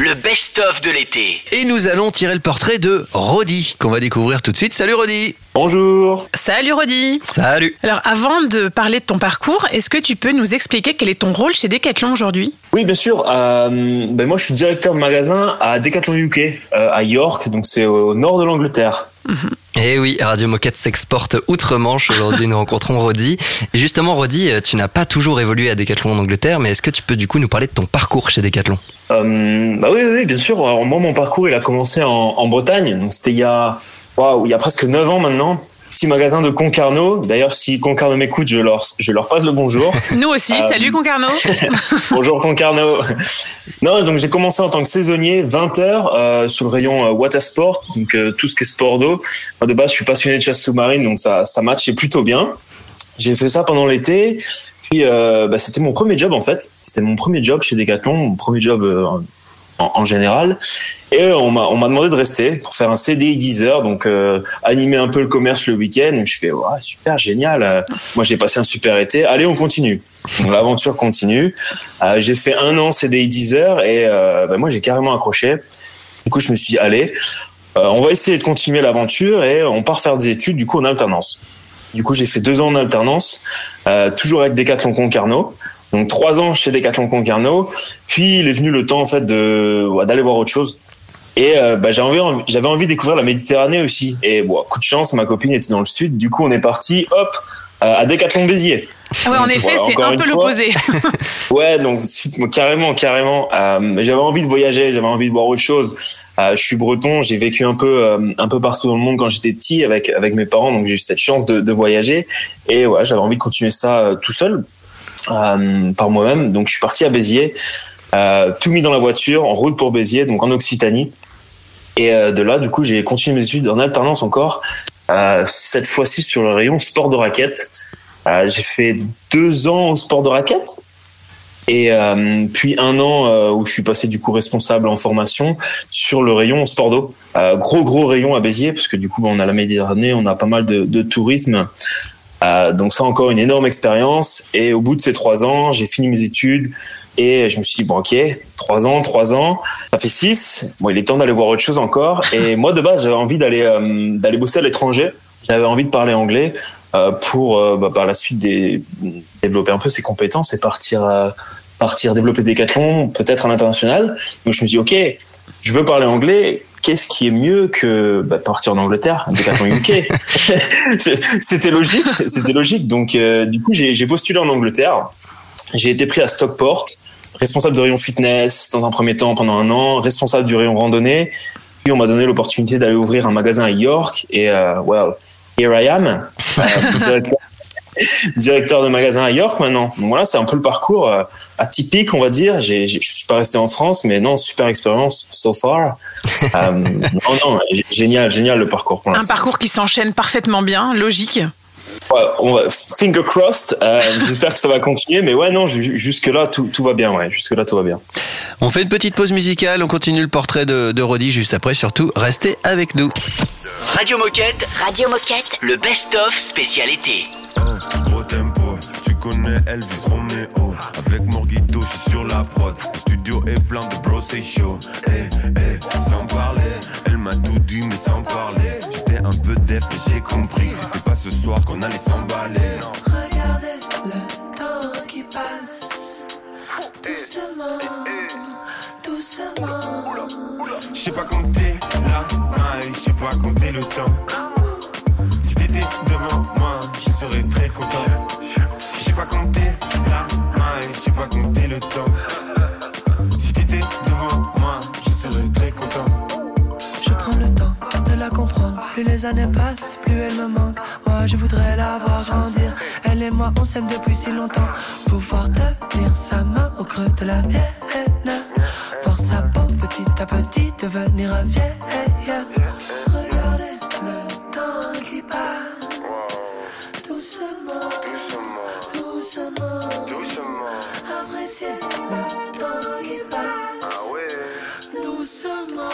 Le best-of de l'été. Et nous allons tirer le portrait de Rodi, qu'on va découvrir tout de suite. Salut Rodi Bonjour. Salut Rodi Salut Alors avant de parler de ton parcours, est-ce que tu peux nous expliquer quel est ton rôle chez Decathlon aujourd'hui? Oui, bien sûr. Euh, ben moi, je suis directeur de magasin à Decathlon UK, euh, à York, donc c'est au nord de l'Angleterre. Eh oui, Radio Moquette s'exporte outre-Manche. Aujourd'hui, nous rencontrons Rodi. Et justement, Rodi, tu n'as pas toujours évolué à Decathlon en Angleterre, mais est-ce que tu peux du coup nous parler de ton parcours chez Decathlon? Euh, bah oui, oui, bien sûr. Alors moi, mon parcours, il a commencé en, en Bretagne. Donc c'était il y a, waouh, il y a presque 9 ans maintenant. Petit magasin de Concarneau. D'ailleurs, si Concarneau m'écoute, je leur, je leur passe le bonjour. Nous aussi, Euh, salut Concarneau Bonjour Concarneau. Non, donc j'ai commencé en tant que saisonnier, 20 heures euh, sur le rayon euh, water sport, donc euh, tout ce qui est sport d'eau. De base, je suis passionné de chasse sous-marine, donc ça, ça matchait plutôt bien. J'ai fait ça pendant l'été. Puis euh, bah, c'était mon premier job en fait. C'était mon premier job chez Decathlon, mon premier job en, général. Et on m'a on m'a demandé de rester pour faire un CDI 10 heures, donc euh, animer un peu le commerce le week-end. Je fais ouais, super génial. Euh, Moi j'ai passé un super été. Allez on continue. L'aventure continue. Euh, j'ai fait un an CDI 10 heures et euh, bah, moi j'ai carrément accroché. Du coup je me suis dit allez, euh, on va essayer de continuer l'aventure et on part faire des études du coup en alternance. Du coup j'ai fait deux ans en alternance, euh, toujours avec Decathlon Concarneau. Donc trois ans chez Decathlon Concarneau. Puis il est venu le temps en fait de d'aller voir autre chose. Et euh, bah, j'avais envie, j'avais envie de découvrir la Méditerranée aussi. Et bon, coup de chance, ma copine était dans le sud. Du coup, on est parti, hop, à Decathlon Béziers. Ah ouais, en Donc, effet, voilà, c'est un peu l'opposé. Ouais, donc carrément, carrément. Euh, j'avais envie de voyager, j'avais envie de voir autre chose. Euh, je suis breton, j'ai vécu un peu, euh, un peu partout dans le monde quand j'étais petit avec avec mes parents, donc j'ai eu cette chance de, de voyager. Et ouais, j'avais envie de continuer ça tout seul, euh, par moi-même. Donc je suis parti à Béziers, euh, tout mis dans la voiture, en route pour Béziers, donc en Occitanie. Et euh, de là, du coup, j'ai continué mes études en alternance encore. Cette fois-ci sur le rayon sport de raquette. J'ai fait deux ans au sport de raquette. Et puis un an où je suis passé du coup responsable en formation sur le rayon sport d'eau. Gros gros rayon à Béziers parce que du coup bah, on a la Méditerranée, on a pas mal de tourisme. Euh, donc ça encore une énorme expérience. Et au bout de ces trois ans, j'ai fini mes études et je me suis dit bon ok trois ans, trois ans, ça fait six. Bon il est temps d'aller voir autre chose encore. Et moi de base j'avais envie d'aller euh, d'aller bosser à l'étranger. J'avais envie de parler anglais euh, pour bah, par la suite des, développer un peu ses compétences et partir partir développer des décathlons peut-être à l'international. Donc je me suis dit ok, je veux parler anglais. Qu'est-ce qui est mieux que bah, partir en Angleterre, UK C'était logique, c'était logique. Donc euh, du coup j'ai j'ai postulé en Angleterre. J'ai été pris à Stockport, responsable de rayon fitness dans un premier temps pendant un an, responsable du rayon randonnée. Puis on m'a donné l'opportunité d'aller ouvrir un magasin à York et euh, well, here I am, euh, directeur, de magasin à York maintenant. Donc voilà, c'est un peu le parcours euh, atypique, on va dire. J'ai, je suis pas resté en France, mais non, super expérience so far. Euh, non, non, génial, génial le parcours pour Un parcours qui s'enchaîne parfaitement bien, logique. Ouais, on va, finger crossed. euh, j'espère que ça va continuer, mais ouais, non, ju- jusque là tout, tout va bien, ouais, jusque là tout va bien. On fait une petite pause musicale, on continue le portrait de, de Rodi juste après. Surtout, restez avec nous. Radio Moquette, Radio Moquette. le best-of spécial été. Connais Elvis Romeo. Avec Morgito, je suis sur la prod. Le studio est plein de bros, c'est chaud. Eh, eh, sans parler. Elle m'a tout dit mais sans parler. J'étais un peu def mais j'ai compris que C'était pas ce soir qu'on allait s'emballer. Regardez le temps qui passe. Doucement, doucement. Je sais pas compter la maille, je sais pas compter le temps. Si t'étais devant moi, sais pas compter la maille, je sais pas compter le temps Si t'étais devant moi, je serais très content Je prends le temps de la comprendre. Plus les années passent, plus elle me manque. Moi, je voudrais la voir grandir. Elle et moi, on s'aime depuis si longtemps. Pouvoir tenir sa main au creux de la mienne. Voir sa peau petit à petit devenir vieille. doucement, doucement. Apprécier le temps qui passe. Ah ouais. Doucement,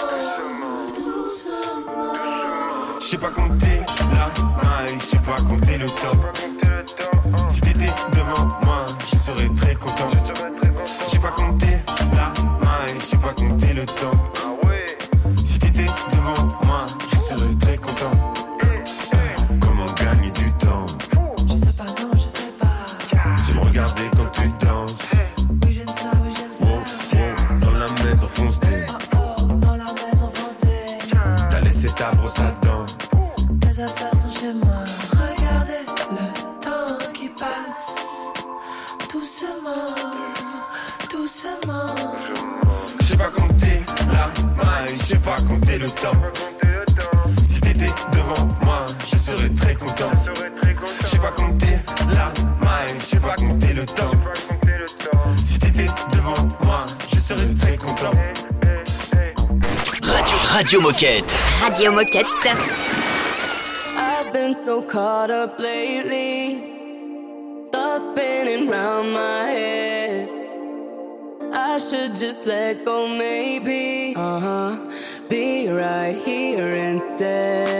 doucement. Je sais pas compter la maille, je sais pas compter le temps. Si t'étais devant moi, je serais très content. Je sais pas compter la maille, je sais pas compter le temps. was Radio, Radio Moquette. Radio Moquette. I've been so caught up lately. Thoughts spinning round my head. I should just let go, maybe. Uh huh. Be right here instead.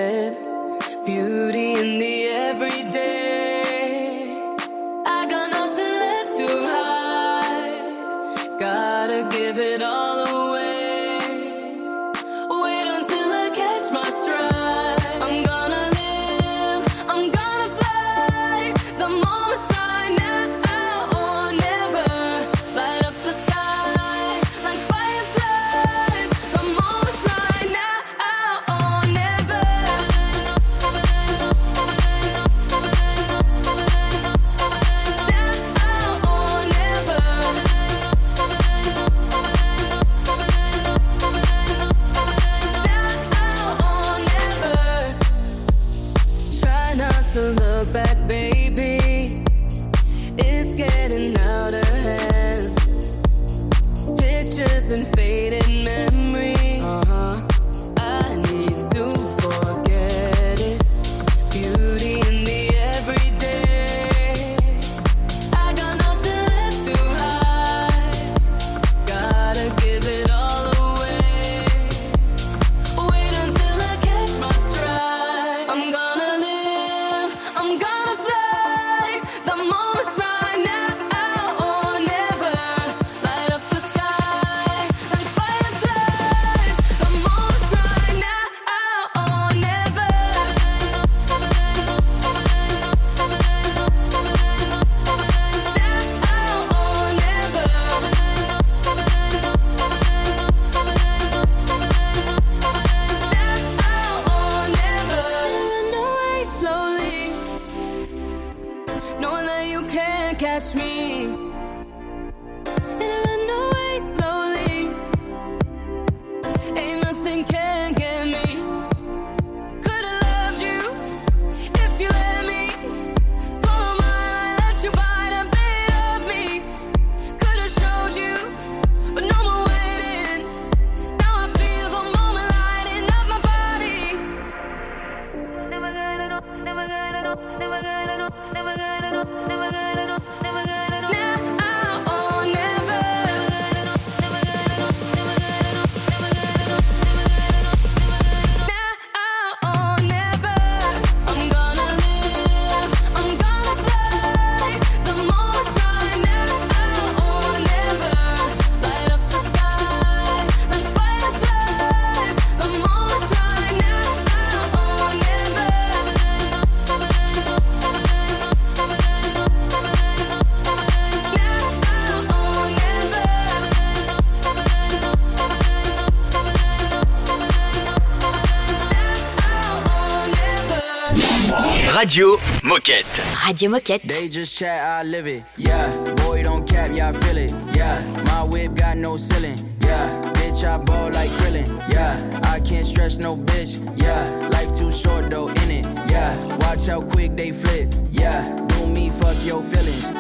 Radio Moquette. Radio Moquette. They just chat, I live it. Yeah, boy, don't cap, yeah, I feel it. Yeah, my whip got no ceiling. Yeah, bitch, I ball like krillin. Yeah, I can't stress no bitch. Yeah, life too short though, in it. Yeah, watch how quick they flip. Yeah, do me, fuck your feelings.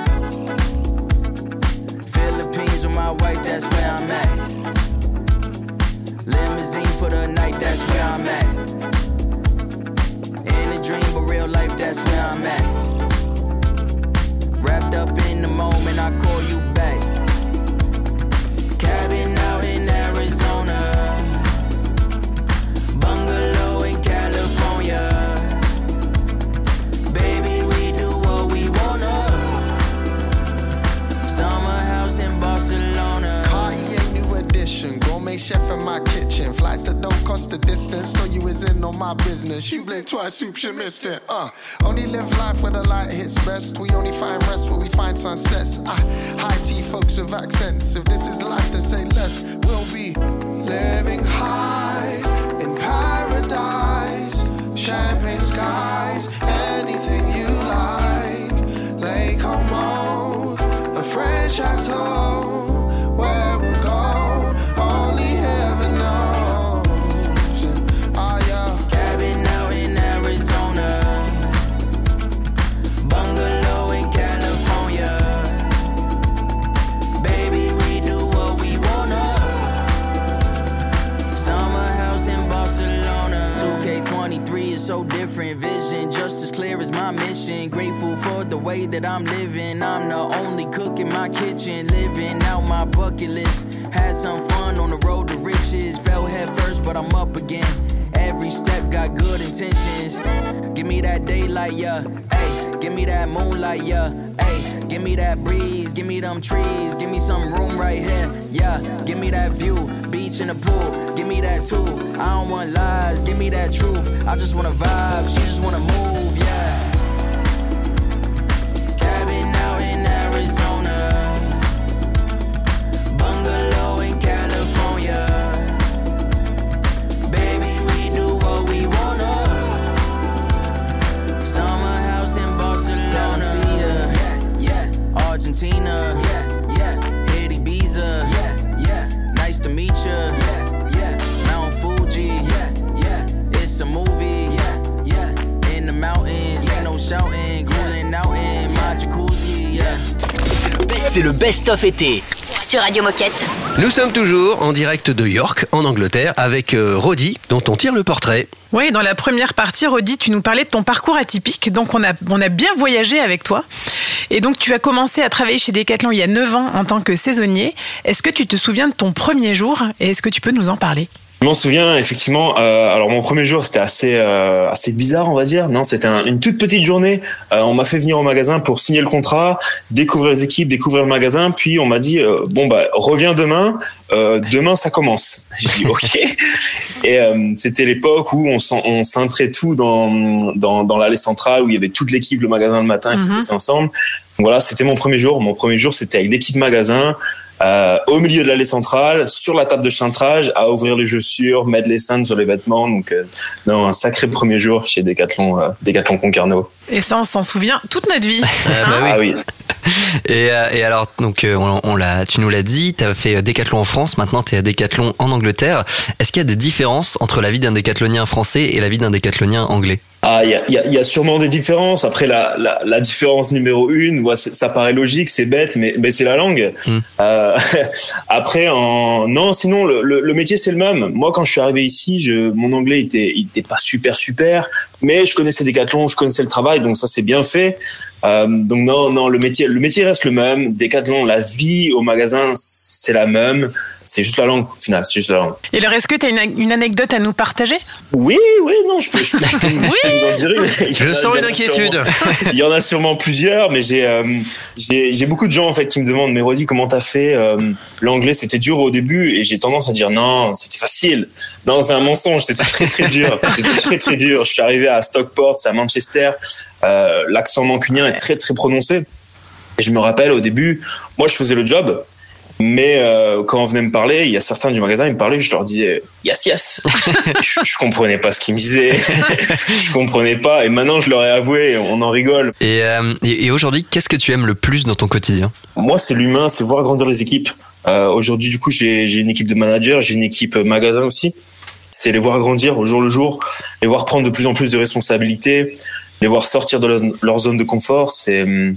Philippines with my wife, that's where I'm at. Limousine for the night, that's where I'm at pipe dream, but real life, that's where I'm at. Wrapped up in the moment, I call you back. Cabin out in Arizona. Bungalow in California. Baby, we do what we wanna. Summer house in Barcelona. Cartier new edition, gourmet chef in my kitchen mission. Flights that don't cost the distance. Know you is in on my business. You blink twice, oops, you missed it. Uh, only live life where the light hits best. We only find rest where we find sunsets. Ah, uh, high tea folks with accents. If this is life, then say less. We'll be living high in paradise, champagne skies, anything you like. Lake Como, a French actor. Different. Vision just as clear as my mission. Grateful for the way that I'm living. I'm the only cook in my kitchen. Living out my bucket list. Had some fun on the road to riches. Fell head first, but I'm up again. Every step got good intentions. Give me that daylight, yeah. Hey, give me that moonlight, yeah. Give me that breeze, give me them trees, give me some room right here, yeah. Give me that view, beach in the pool, give me that too. I don't want lies, give me that truth. I just wanna vibe, she just wanna move, C'est le best-of été. Sur Radio Moquette. Nous sommes toujours en direct de York, en Angleterre, avec euh, Roddy, dont on tire le portrait. Oui, dans la première partie, Rodi, tu nous parlais de ton parcours atypique. Donc, on a, on a bien voyagé avec toi. Et donc, tu as commencé à travailler chez Decathlon il y a 9 ans en tant que saisonnier. Est-ce que tu te souviens de ton premier jour et est-ce que tu peux nous en parler? Je m'en souviens effectivement. euh, alors mon premier jour c'était assez euh, assez bizarre on va dire. Non c'était un- une toute petite journée. Euh, on m'a fait venir au magasin pour signer le contrat, découvrir les équipes, découvrir le magasin. Puis on m'a dit euh, bon bah reviens demain. Euh, demain ça commence. J'ai dit ok. Et euh, c'était l'époque où on on cintrait tout dans dans, dans l'allée centrale où il y avait toute l'équipe le magasin le matin qui Mhm. bossait ensemble. Donc voilà c'était mon premier jour. Mon premier jour c'était avec l'équipe magasin. Euh, au milieu de l'allée centrale, sur la table de cintrage, à ouvrir les chaussures, mettre les cintres sur les vêtements. Donc, euh, non, un sacré premier jour chez Decathlon, euh, Decathlon Concarneau. Et ça, on s'en souvient toute notre vie. bah oui. Ah oui. Et, euh, et alors, donc, euh, on, on l'a, tu nous l'as dit, tu as fait euh, Décathlon en France, maintenant tu es à Décathlon en Angleterre. Est-ce qu'il y a des différences entre la vie d'un décathlonien français et la vie d'un décathlonien anglais? Ah, il y a, il y a- il y a sûrement des différences. Après, la, la, la différence numéro une, ça paraît logique, c'est bête, mais, mais c'est la langue. Mm. Euh, après, en, non, sinon, le, le, le métier, c'est le même. Moi, quand je suis arrivé ici, je, mon anglais était, il était pas super, super, mais je connaissais Decathlon, je connaissais le travail, donc ça, c'est bien fait. Euh, donc non, non, le métier, le métier reste le même. Decathlon, la vie au magasin, c'est la même. C'est juste la langue, au final, c'est juste la langue. Et alors, est-ce que tu as une, une anecdote à nous partager? Oui, oui, non, je peux. Je, peux- je peux vous- Oui. je en dire a- sens une inquiétude. sûrement- Il y en a sûrement plusieurs, mais j'ai euh, j'ai j'ai beaucoup de gens en fait qui me demandent, mais Rodi, comment t'as fait euh, L'anglais, c'était dur au début, et j'ai tendance à dire non, c'était facile. Non, c'est un mensonge, c'était très très dur, c'était très très dur. Je suis arrivé à Stockport, c'est à Manchester, euh, l'accent mancunien est très très prononcé. Et je me rappelle au début, moi je faisais le job, mais euh, quand on venait me parler, il y a certains du magasin, ils me parlaient, je leur disais yes yes. je, je comprenais pas ce qu'ils me disaient, je comprenais pas. Et maintenant je leur ai avoué, on en rigole. Et, euh, et, et aujourd'hui, qu'est-ce que tu aimes le plus dans ton quotidien? Moi c'est l'humain, c'est voir grandir les équipes. Euh, Aujourd'hui du coup j'ai j'ai une équipe de managers, j'ai une équipe euh, magasin aussi. C'est les voir grandir au jour le jour, les voir prendre de plus en plus de responsabilités, les voir sortir de leur, leur zone de confort. C'est hum,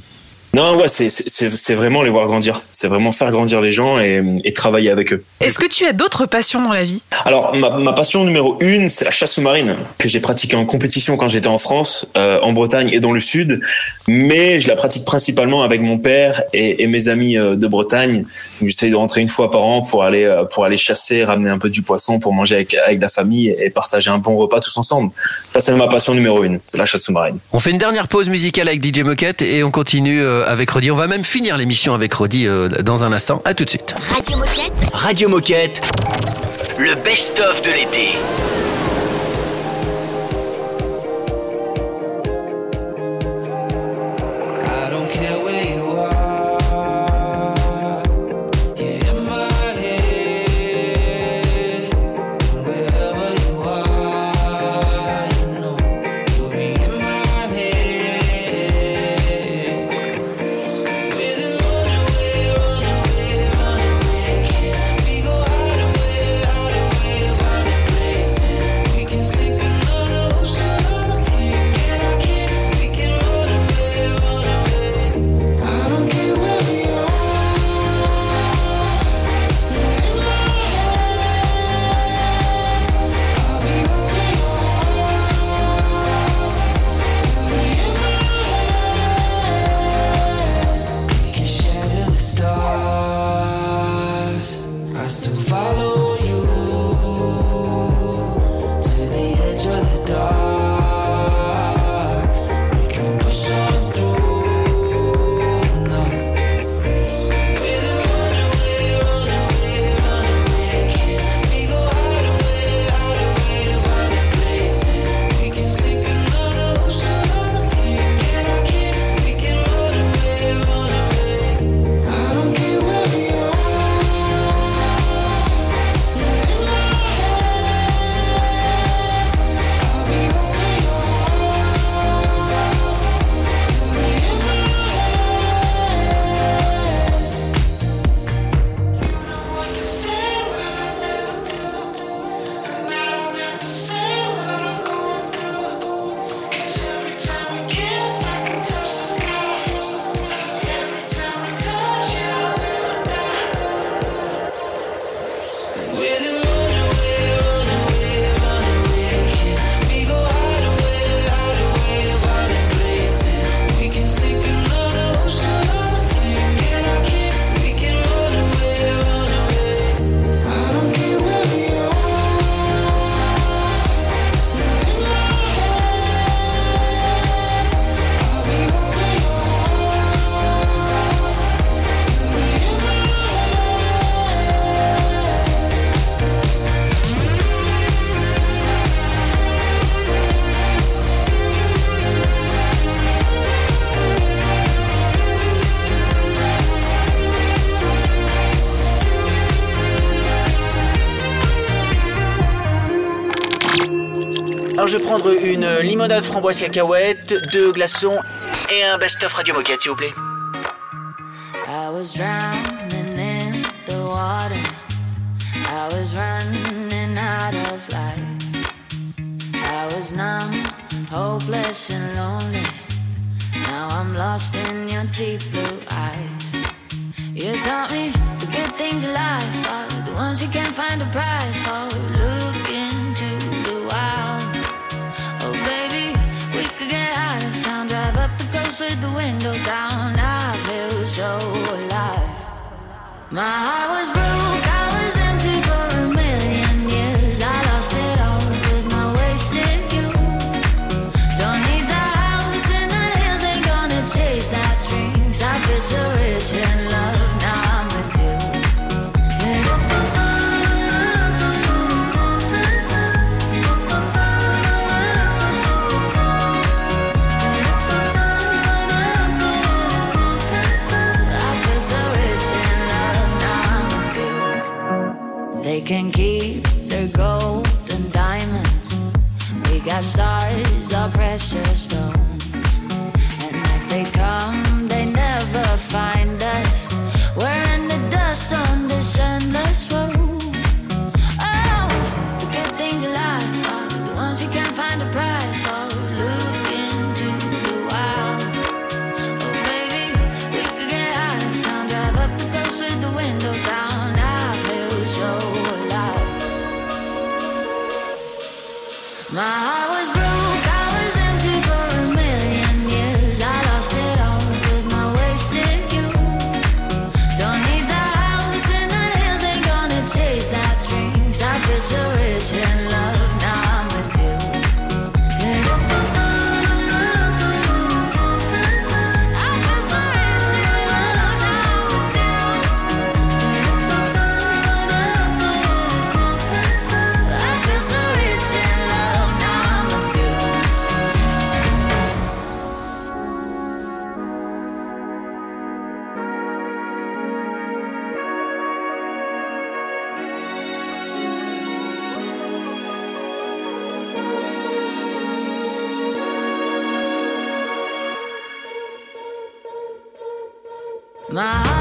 non ouais c'est vraiment les voir grandir. C'est vraiment faire grandir les gens et, et travailler avec eux. Est-ce que tu as d'autres passions dans la vie? Alors, ma, ma passion numéro une, c'est la chasse sous-marine que j'ai pratiquée en compétition quand j'étais en France, euh, en Bretagne et dans le Sud. Mais je la pratique principalement avec mon père et, et mes amis euh, de Bretagne. Donc, J'essaie de rentrer une fois par an pour aller euh, pour aller chasser, ramener un peu du poisson pour manger avec avec la famille et partager un bon repas tous ensemble. Ça, c'est ma passion numéro une, c'est la chasse sous-marine. On fait une dernière pause musicale avec DJ Moquette et on continue euh, avec Roddy. On va même finir l'émission avec Roddy euh, dans un instant. À tout de suite. Radio Moquette. Radio Moquette, le best-of de l'été. limonade framboise cacahuète, deux glaçons et un best-of Radio Moquette, s'il vous plaît. I was drowning in the water. I was running out of life. I was numb, hopeless and lonely. Now I'm lost in your deep blue eyes. You taught me the good things of life are the ones you can't find a price for. the windows down. I feel so alive. My heart was broken. My heart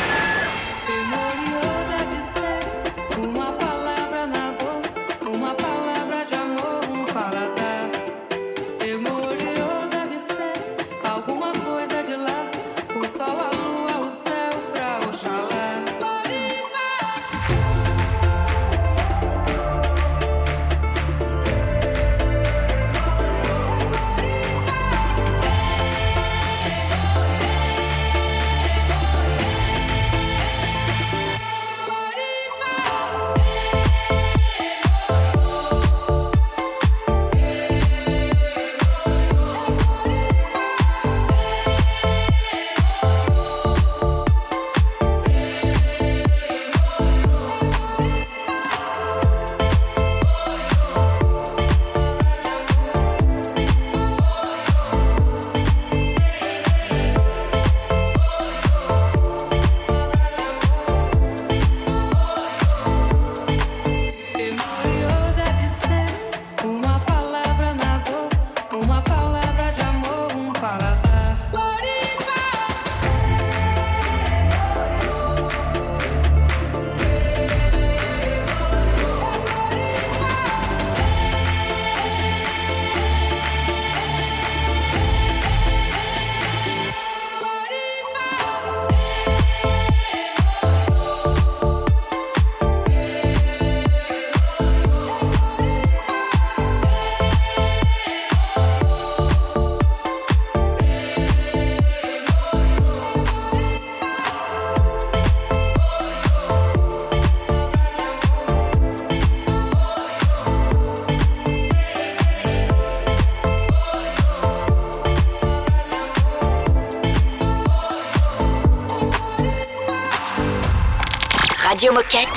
Radio Moquette.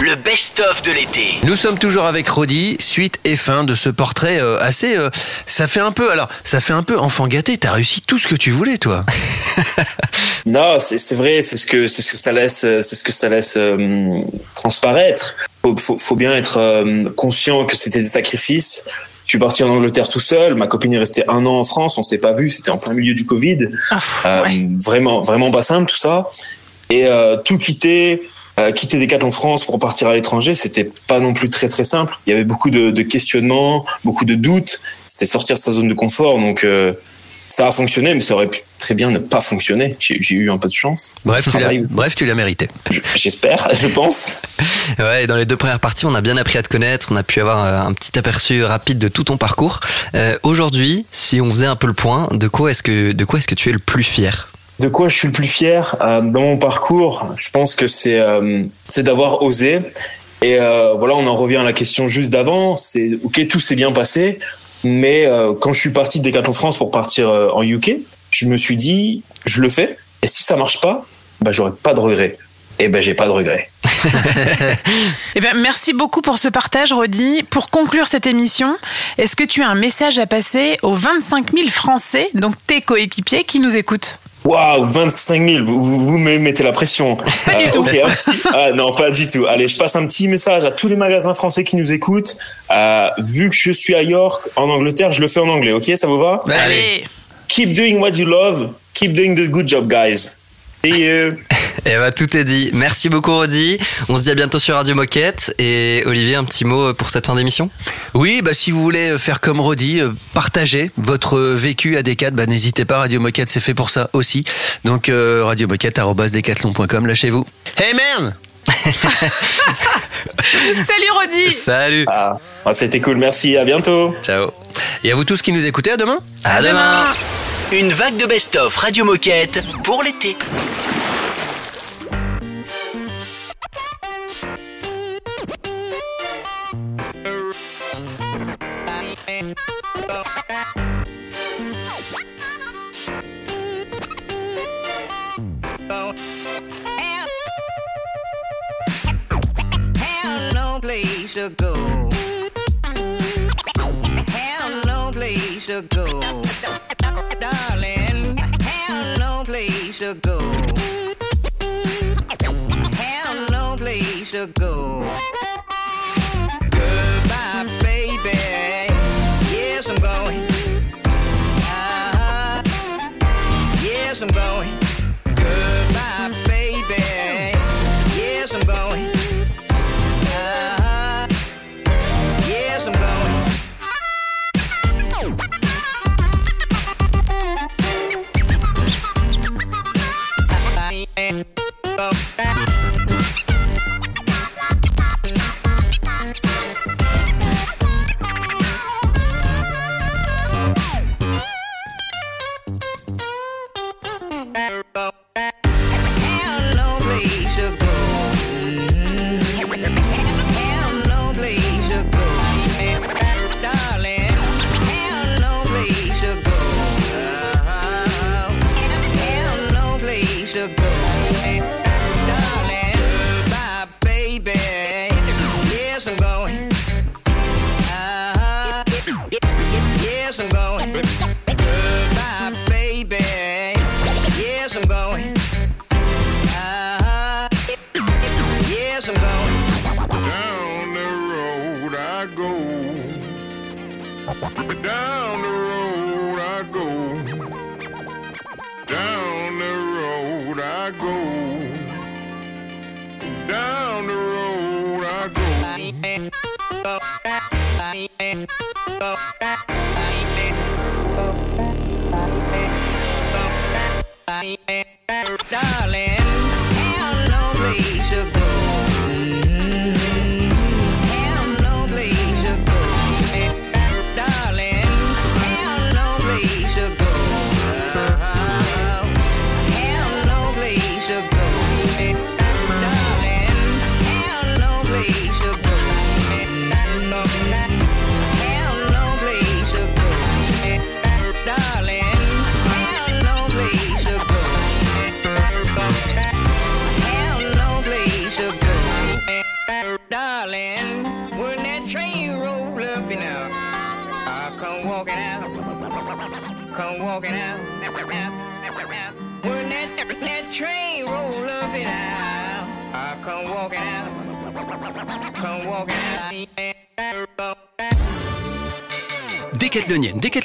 Le best-of de l'été. Nous sommes toujours avec Rodi, suite et fin de ce portrait euh, assez. euh, ça fait un peu. Alors, ça fait un peu enfant gâté. T'as réussi tout ce que tu voulais, toi. Non, c'est c'est vrai, c'est ce que c'est ce que ça laisse, euh, c'est ce que ça laisse euh, transparaître. Faut, faut, faut bien être euh, conscient que c'était des sacrifices. Je suis parti en Angleterre tout seul. Ma copine est restée un an en France. On s'est pas vu. C'était en plein milieu du Covid. Euh, Vraiment, vraiment pas simple tout ça. Et euh, tout quitter, euh, quitter Decathlon France pour partir à l'étranger, c'était pas non plus très très simple. Il y avait beaucoup de, de questionnements, beaucoup de doutes. C'était sortir de sa zone de confort. Donc euh, ça a fonctionné, mais ça aurait pu très bien ne pas fonctionner. J'ai eu un peu de chance. Bref, tu l'as, bref, tu l'as mérité. J'espère, je pense. Ouais, dans les deux premières parties, on a bien appris à te connaître, on a pu avoir euh, un petit aperçu rapide de tout ton parcours. Euh, Aujourd'hui, si on faisait un peu le point, de quoi est-ce que de quoi est-ce que tu es le plus fier? De quoi je suis le plus fier euh, dans mon parcours Je pense que c'est euh, d'avoir osé. Et euh, voilà, on en revient à la question juste d'avant. C'est ok, tout s'est bien passé, mais quand je suis parti de Decathlon France pour partir en UK, je me suis dit, je le fais. Et si ça marche pas, bah j'aurai pas de regrets. Et ben j'ai pas de regrets. Eh bien, merci beaucoup pour ce partage, Rodi. Pour conclure cette émission, est-ce que tu as un message à passer aux 25 000 Français, donc tes coéquipiers, qui nous écoutent? Waouh, 25 000, vous, vous, vous me mettez la pression. Pas du tout. un petit- ah, non, pas du tout. Allez, je passe un petit message à tous les magasins français qui nous écoutent. Euh, vu que je suis à York, en Angleterre, je le fais en anglais, ok Ça vous va? Allez. Keep doing what you love. Keep doing the good job, guys. See you. Eh bah, tout est dit. Merci beaucoup, Rodi. On se dit à bientôt sur Radio Moquette. Et Olivier, un petit mot pour cette fin d'émission? Oui, bah, si vous voulez faire comme Rodi, euh, partager votre vécu à Decat, bah, n'hésitez pas. Radio Moquette, c'est fait pour ça aussi. Donc, euh, radiomoquette.com, lâchez-vous. Hey man Salut, Rodi Salut ah, ah, C'était cool, merci, à bientôt. Ciao. Et à vous tous qui nous écoutez, à demain. À demain. Une vague de best-of Radio Moquette pour l'été. Darling, have no place to go. Have no place to go.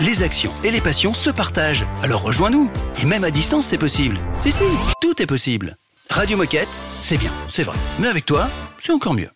Les actions et les passions se partagent. Alors rejoins-nous. Et même à distance, c'est possible. Si, si, tout est possible. Radio Moquette, c'est bien, c'est vrai. Mais avec toi, c'est encore mieux.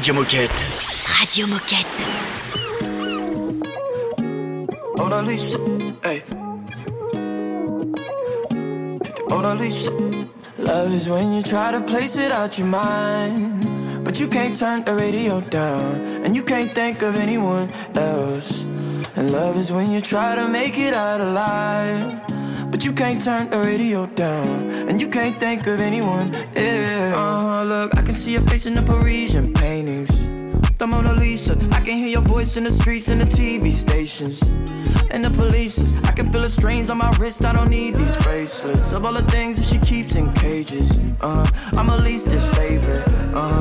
Radio Moquette. Radio Moquette. Mona Lisa, hey. Mona Lisa. Love is when you try to place it out your mind, but you can't turn the radio down, and you can't think of anyone else. And love is when you try to make it out alive. But you can't turn the radio down, and you can't think of anyone else. Uh huh, look, I can see your face in the Parisian paintings. The Mona Lisa, I can hear your voice in the streets and the TV stations. And the police, I can feel the strains on my wrist. I don't need these bracelets. Of all the things that she keeps in cages, uh, I'm her leastest favorite. Uh,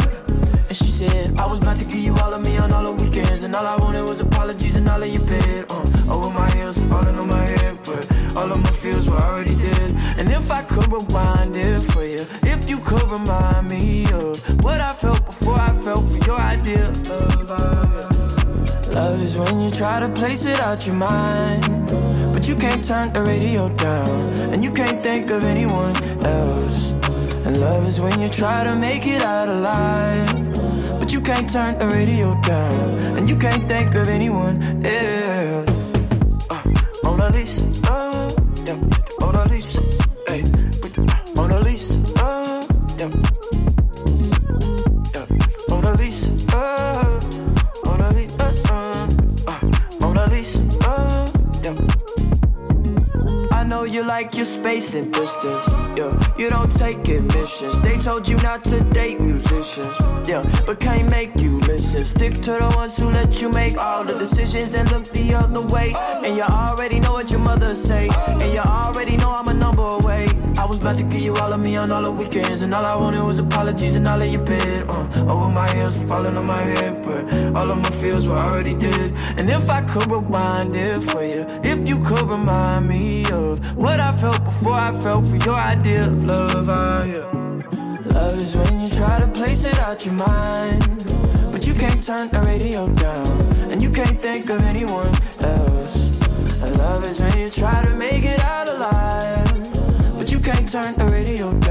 and she said, I was about to give you all of me on all the weekends. And all I wanted was apologies and all of your bed. Uh, over my heels, falling on my head. But all of my feels were already dead. And if I could rewind it for you, if you could remind me of what I felt before I felt for your idea of love. Love is when you try to place it out your mind, but you can't turn the radio down, and you can't think of anyone else. And love is when you try to make it out alive. But you can't turn the radio down. And you can't think of anyone else. Uh, Mona Lisa, your space and distance. Yeah, you don't take admissions. They told you not to date musicians. Yeah, but can't make you listen. Stick to the ones who let you make all the decisions and look the other way. And you already know what your mother say. And you already know I'm a number away. Was about to give you all of me on all the weekends, and all I wanted was apologies and all of your bed. Uh, over my and falling on my head, but all of my feels were already dead. And if I could rewind it for you, if you could remind me of what I felt before I felt for your idea of love, I, yeah. Love is when you try to place it out your mind, but you can't turn the radio down, and you can't think of anyone else. And love is when you try to make it out alive, turn the radio down,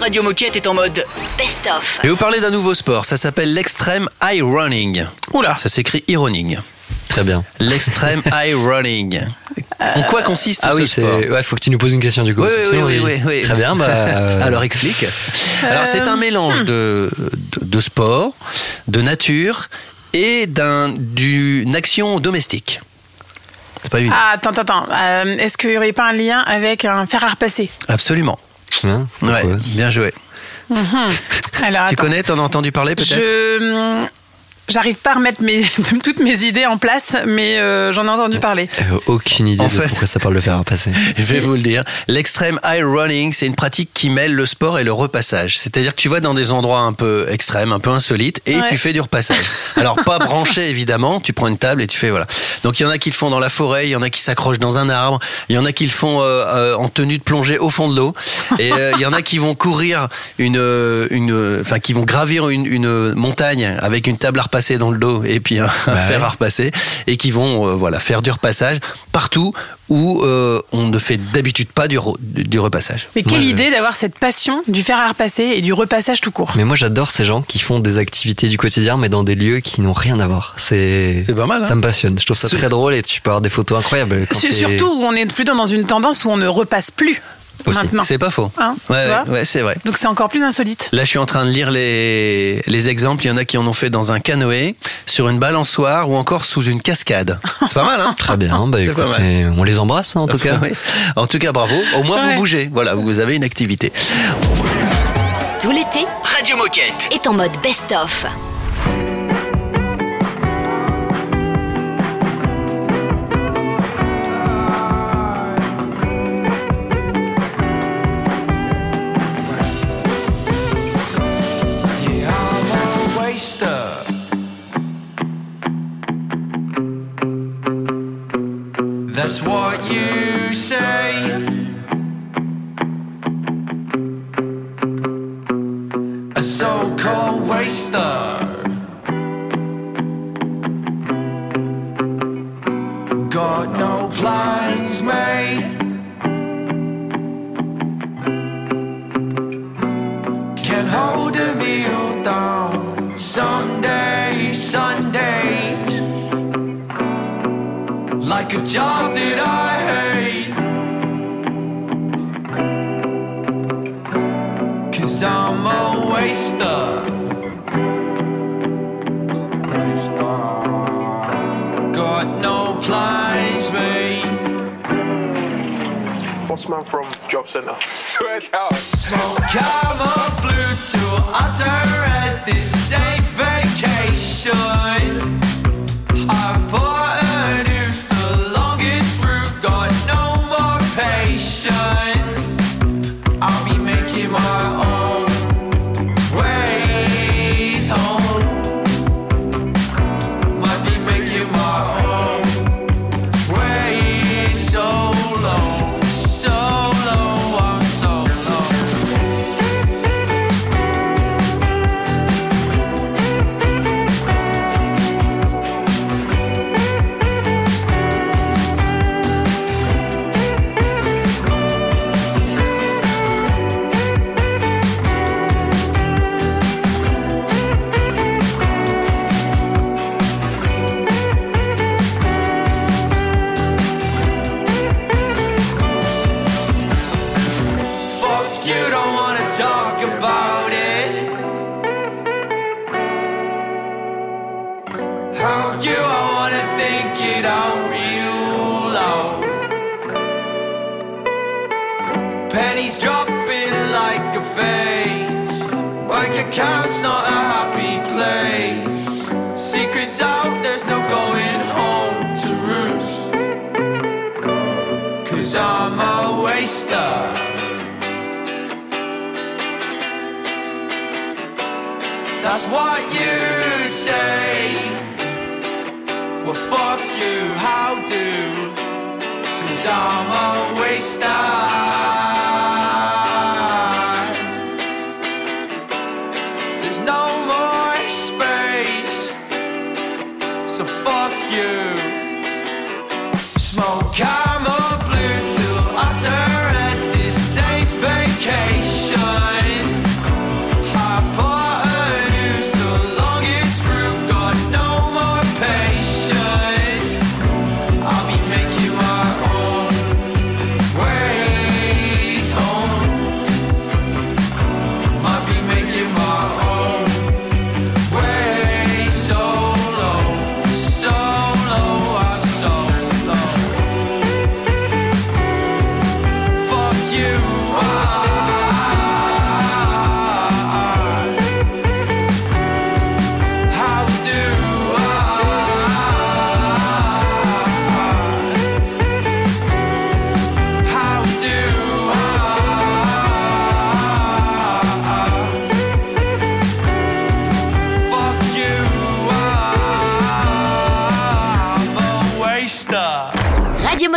Radio Moquette est en mode Best-of. Je vais vous parler d'un nouveau sport. Ça s'appelle l'extreme high running. Oula, ça s'écrit ironing. Très bien. L'extreme high running. En quoi consiste Ah ce oui, sport Ouais, faut que tu nous poses une question du coup. Oui, oui, Sinon, oui, il- oui, oui. Très bien, bah. euh, Alors explique. Alors c'est un mélange de, de, de sport, de nature et d'un- d'une action domestique. C'est pas évident. Ah, attends, attends, attends. Euh, Est-ce qu'il n'y aurait pas un lien avec un fer à repasser? Absolument. Hein, ouais, bien joué. Mhm. Alors, Tu attends. connais, t'en as entendu parler peut-être? Je. J'arrive pas à remettre mes, toutes mes idées en place, mais euh, j'en ai entendu parler. euh, aucune idée En de fait- pourquoi ça parle de faire passer. Je vais vous le dire. L'extreme high running, c'est une pratique qui mêle le sport et le repassage. C'est-à-dire que tu vas dans des endroits un peu extrêmes, un peu insolites, et Ouais. tu fais du repassage. Alors pas branché évidemment, tu prends une table et tu fais voilà. Donc il y en a qui le font dans la forêt, il y en a qui s'accrochent dans un arbre, il y en a qui le font euh, euh, en tenue de plongée au fond de l'eau, et euh, il y en a qui vont courir une, une, enfin qui vont gravir une, une montagne avec une table à repasser dans le dos et puis un, un Bah fer ouais. à repasser, et qui vont euh, voilà faire du repassage partout où euh, on ne fait d'habitude pas du, re- du du repassage. Mais quelle Moi, je- idée d'avoir cette passion du fer à repasser et du repassage tout court. Mais moi j'adore ces gens qui font des activités du quotidien mais dans des lieux qui n'ont rien à voir. C'est C'est pas mal. hein ça me passionne. Je trouve ça très drôle et tu peux avoir des photos incroyables. Quand Surtout où on est plutôt dans une tendance où on ne repasse plus Aussi. C'est pas faux. Hein, ouais, vois ouais, ouais, c'est vrai. Donc c'est encore plus insolite. Là, je suis en train de lire les, les exemples. Il y en a qui en ont fait dans un canoë, sur une balançoire ou encore sous une cascade. C'est pas mal, hein? Très bien, bah écoute, on les embrasse hein, en tout cas. Oui. En tout cas, bravo. Au moins, Ouais. vous bougez. Voilà, vous avez une activité. Tout l'été Radio Moquette. est en mode Best-of. That's what you say. Bossman from Job Centre. Swear down. Smoke camera blue to utter at this safe vacation. Well, fuck you, how do? Cause I'm a waster.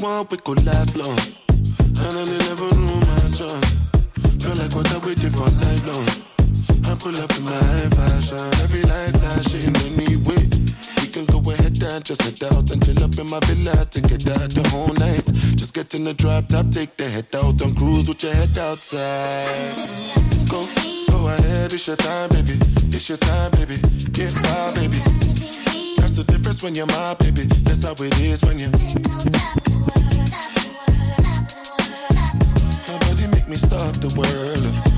One we could last long. And I never knew mansion. Feel like what I waited for night long. I pull up in my fashion. Every light flashing anyway. We can go ahead and just head out and chill up in my villa to get out the whole night. Just get in the drop top, take the head out and cruise with your head outside. Go, go ahead, it's your time, baby. It's your time, baby. Get my baby. That's the difference when you're my baby. That's how it is when you. Me stop the world.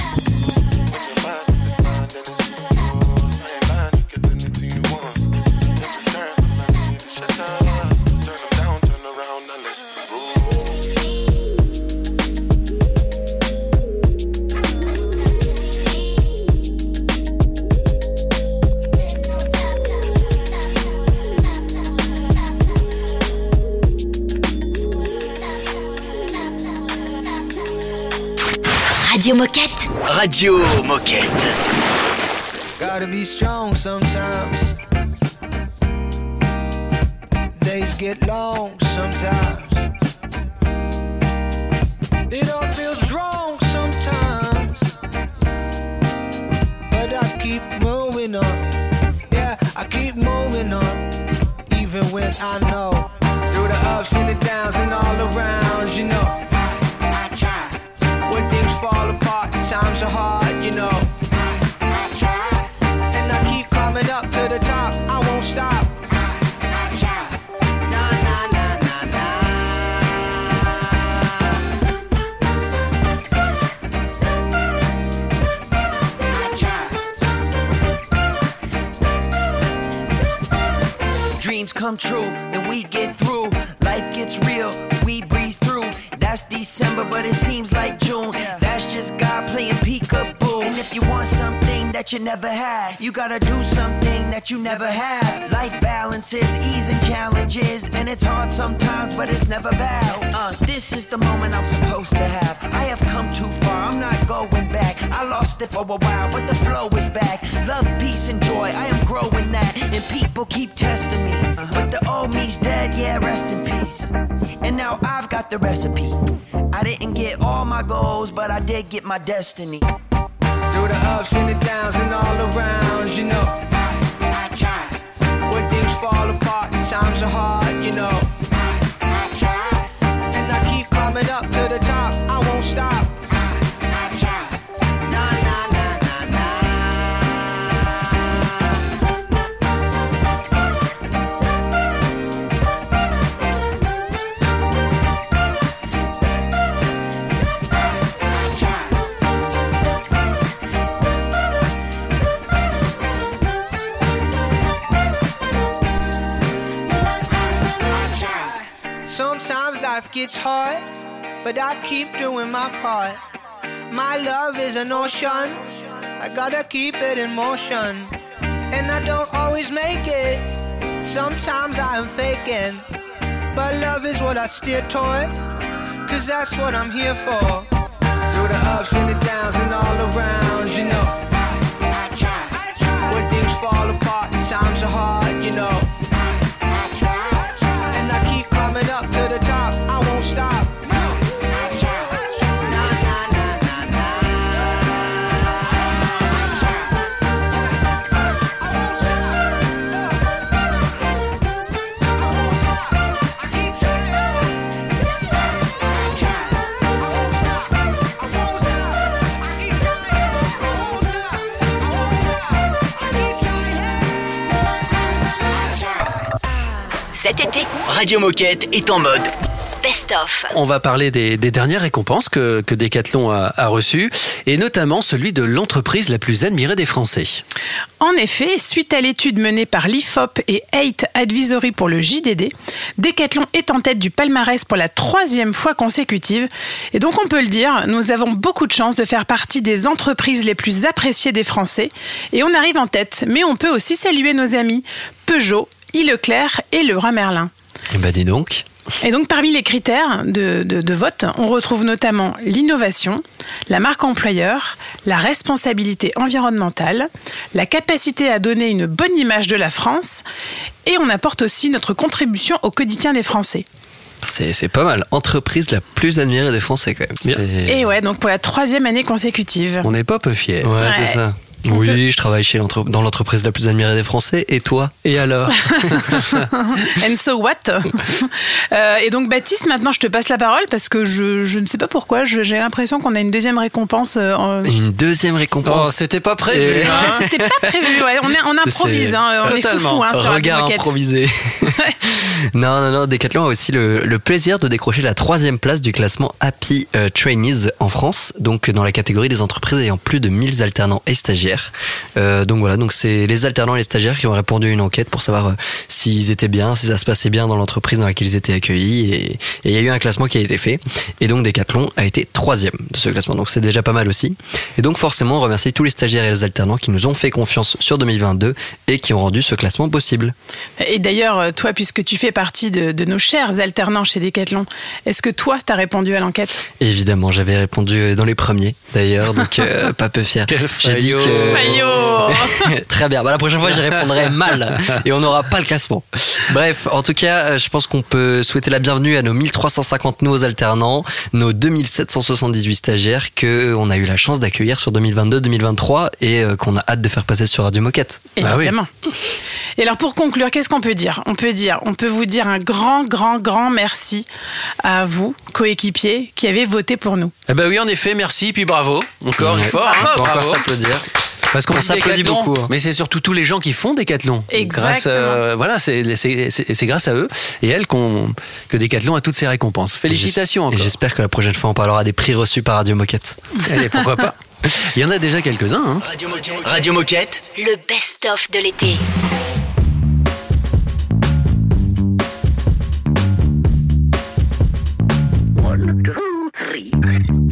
Radio Moquette. Radio Moquette. Gotta be strong sometimes. Days get long sometimes. It all feels wrong sometimes. But I keep moving on. Yeah, I keep moving on. Even when I know. Through the ups and the downs and all around, you know. so hard, you know. I, try, and I keep climbing up to the top. I won't stop. dreams come true and we get through. Life gets real, we breeze through. That's December, but it seems like that you never had, you gotta do something that you never had. Life balances, ease and challenges, and it's hard sometimes, but it's never bad. Uh, this is the moment I'm supposed to have. I have come too far, I'm not going back. I lost it for a while, but the flow is back. Love, peace, and joy, I am growing that. And people keep testing me, but the old me's dead, yeah, rest in peace. And now I've got the recipe. I didn't get all my goals, but I did get my destiny. Through the ups and the downs and all around, you know. I, I try. When things fall apart times are hard, you know. Life gets hard, but I keep doing my part. My love is an ocean, I gotta keep it in motion. And I don't always make it, sometimes I am faking. But love is what I steer toward, cause that's what I'm here for. Through the ups and the downs and all around, you know. I try. When things fall apart and times are hard, you know. Cet été, Radio Moquette est en mode Best of. On va parler des, des dernières récompenses que, que Decathlon a, a reçues, et notamment celui de l'entreprise la plus admirée des Français. En effet, suite à l'étude menée par l'IFOP et 8 Advisory pour le JDD, Decathlon est en tête du palmarès pour la troisième fois consécutive. Et donc on peut le dire, nous avons beaucoup de chance de faire partie des entreprises les plus appréciées des Français. Et on arrive en tête, mais on peut aussi saluer nos amis Peugeot, Leclerc et Leroy Merlin. Eh ben dis donc. Et donc parmi les critères de, de- de vote, on retrouve notamment l'innovation, la marque employeur, la responsabilité environnementale, la capacité à donner une bonne image de la France, et on apporte aussi notre contribution au quotidien des Français. C'est c'est pas mal. Entreprise la plus admirée des Français quand même. Et ouais, donc pour la troisième année consécutive. On n'est pas peu fiers. Ouais, Ouais. c'est ça. Oui, je travaille chez dans l'entreprise la plus admirée des Français. Et toi? Et alors? And so what? Euh, Et donc Baptiste, maintenant je te passe la parole parce que je, je ne sais pas pourquoi, j'ai l'impression qu'on a une deuxième récompense. euh, en- Une deuxième récompense. Oh, c'était pas prévu. Et- Ouais, C'était pas prévu, ouais. on, est- on improvise, C'est- hein, on est foufou hein, Regard improvisé. non, non, non. Decathlon a aussi le, le plaisir de décrocher la troisième place du classement Happy euh, Trainees en France, donc dans la catégorie des entreprises ayant plus de 1000 alternants et stagiaires. Euh, donc voilà, donc c'est les alternants et les stagiaires qui ont répondu à une enquête pour savoir euh, s'ils étaient bien, si ça se passait bien dans l'entreprise dans laquelle ils étaient accueillis. Et il y a eu un classement qui a été fait. Et donc Decathlon a été troisième de ce classement. Donc c'est déjà pas mal aussi. Et donc forcément, on remercie tous les stagiaires et les alternants qui nous ont fait confiance sur 2022 et qui ont rendu ce classement possible. Et d'ailleurs, euh, toi, puisque tu fais partie de, de nos chers alternants chez Decathlon, est-ce que toi, t'as répondu à l'enquête? Évidemment, j'avais répondu dans les premiers d'ailleurs, donc euh, pas peu fier. J'ai dit que Très bien. Bah, la prochaine fois, j'y répondrai mal et on n'aura pas le classement. Bref, en tout cas, euh, je pense qu'on peut souhaiter la bienvenue à nos 1350 nouveaux alternants, nos 2778 stagiaires que on a eu la chance d'accueillir sur 2022-2023 et euh, qu'on a hâte de faire passer sur Radio Moquette. Évidemment. Et alors pour conclure, qu'est-ce qu'on peut dire? On peut dire, on peut vous dire un grand, grand, grand merci à vous, coéquipiers, qui avez voté pour nous. Eh ben oui, en effet, merci, puis bravo. Encore une fois. On hein, peut encore bravo. s'applaudir. Parce qu'on s'applaudit beaucoup. Hein. Mais c'est surtout tous les gens qui font Décathlon. Grâce, euh, voilà, c'est grâce à eux et elles qu que Décathlon a toutes ses récompenses. Félicitations encore. J'espère que la prochaine fois, on parlera des prix reçus par Radio Moquette. Eh, Allez, pourquoi pas Il y en a déjà quelques-uns. Hein. Radio, Moquette. Radio Moquette. Le best-of de l'été. One, two, three.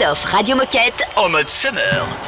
Radio Moquette en mode summer.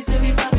Please do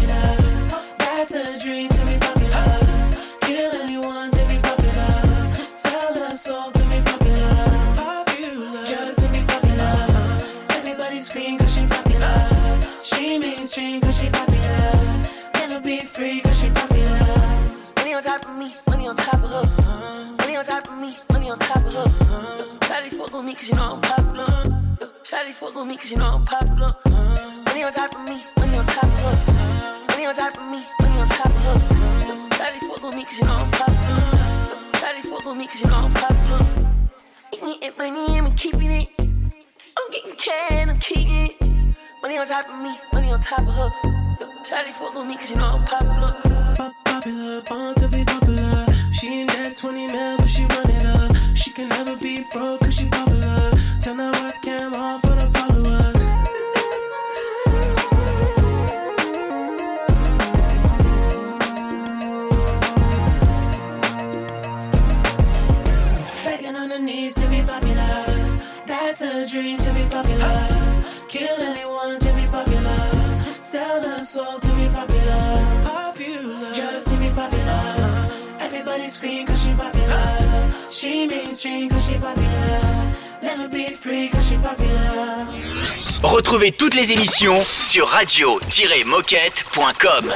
sur radio-moquette.com.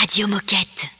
Radio Moquette.